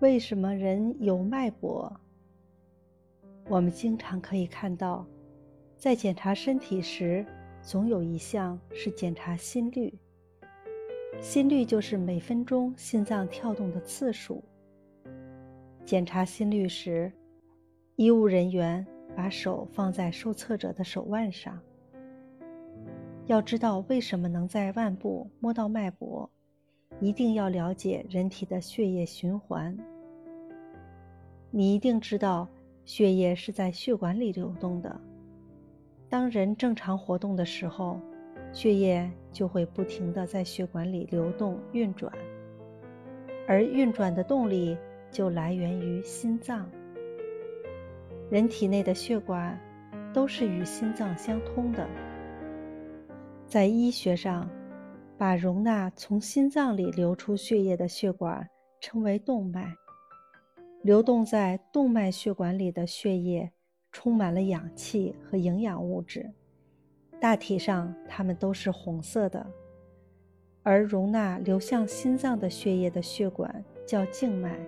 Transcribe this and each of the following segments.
为什么人有脉搏？我们经常可以看到，在检查身体时，总有一项是检查心率。心率就是每分钟心脏跳动的次数。检查心率时，医务人员把手放在受测者的手腕上。要知道为什么能在腕部摸到脉搏，一定要了解人体的血液循环。你一定知道，血液是在血管里流动的。当人正常活动的时候，血液就会不停地在血管里流动运转，而运转的动力就来源于心脏。人体内的血管都是与心脏相通的。在医学上，把容纳从心脏里流出血液的血管称为动脉。流动在动脉血管里的血液充满了氧气和营养物质，大体上它们都是红色的。而容纳流向心脏的血液的血管叫静脉，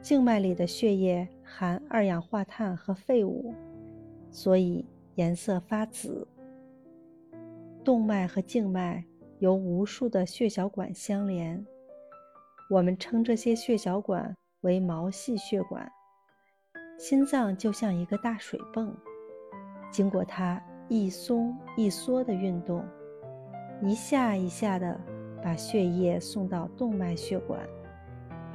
静脉里的血液含二氧化碳和废物，所以颜色发紫。动脉和静脉由无数的血小管相连，我们称这些血小管为毛细血管。心脏就像一个大水泵，经过它一松一缩的运动，一下一下的把血液送到动脉血管，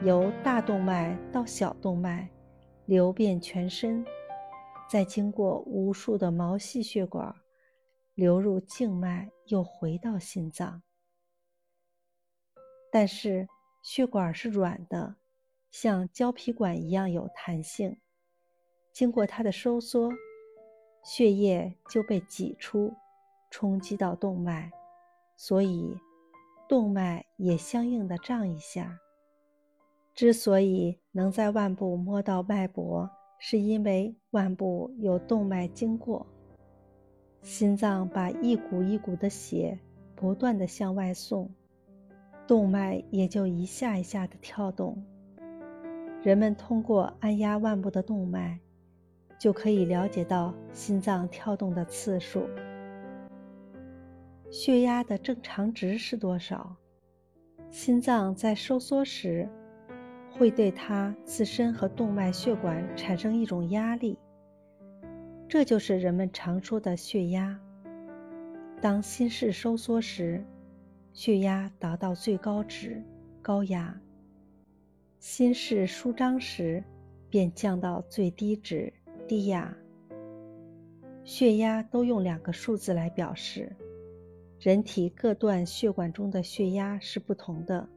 由大动脉到小动脉，流遍全身，再经过无数的毛细血管。流入静脉，又回到心脏。但是血管是软的，像胶皮管一样有弹性。经过它的收缩，血液就被挤出，冲击到动脉，所以动脉也相应的胀一下。之所以能在腕部摸到脉搏，是因为腕部有动脉经过。心脏把一股一股的血不断的向外送，动脉也就一下一下的跳动。人们通过按压腕部的动脉，就可以了解到心脏跳动的次数。血压的正常值是多少？心脏在收缩时，会对它自身和动脉血管产生一种压力。这就是人们常说的血压。当心室收缩时，血压达到最高值，高压；心室舒张时，便降到最低值，低压。血压都用两个数字来表示。人体各段血管中的血压是不同的。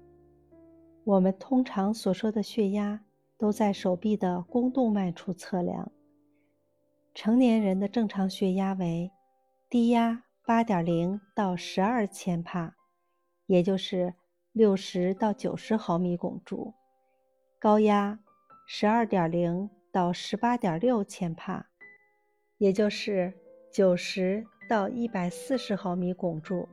我们通常所说的血压，都在手臂的肱动脉处测量。成年人的正常血压为低压八点零到十二千帕，也就是六十到九十毫米汞柱；高压十二点零到十八点六千帕，也就是九十到一百四十毫米汞柱。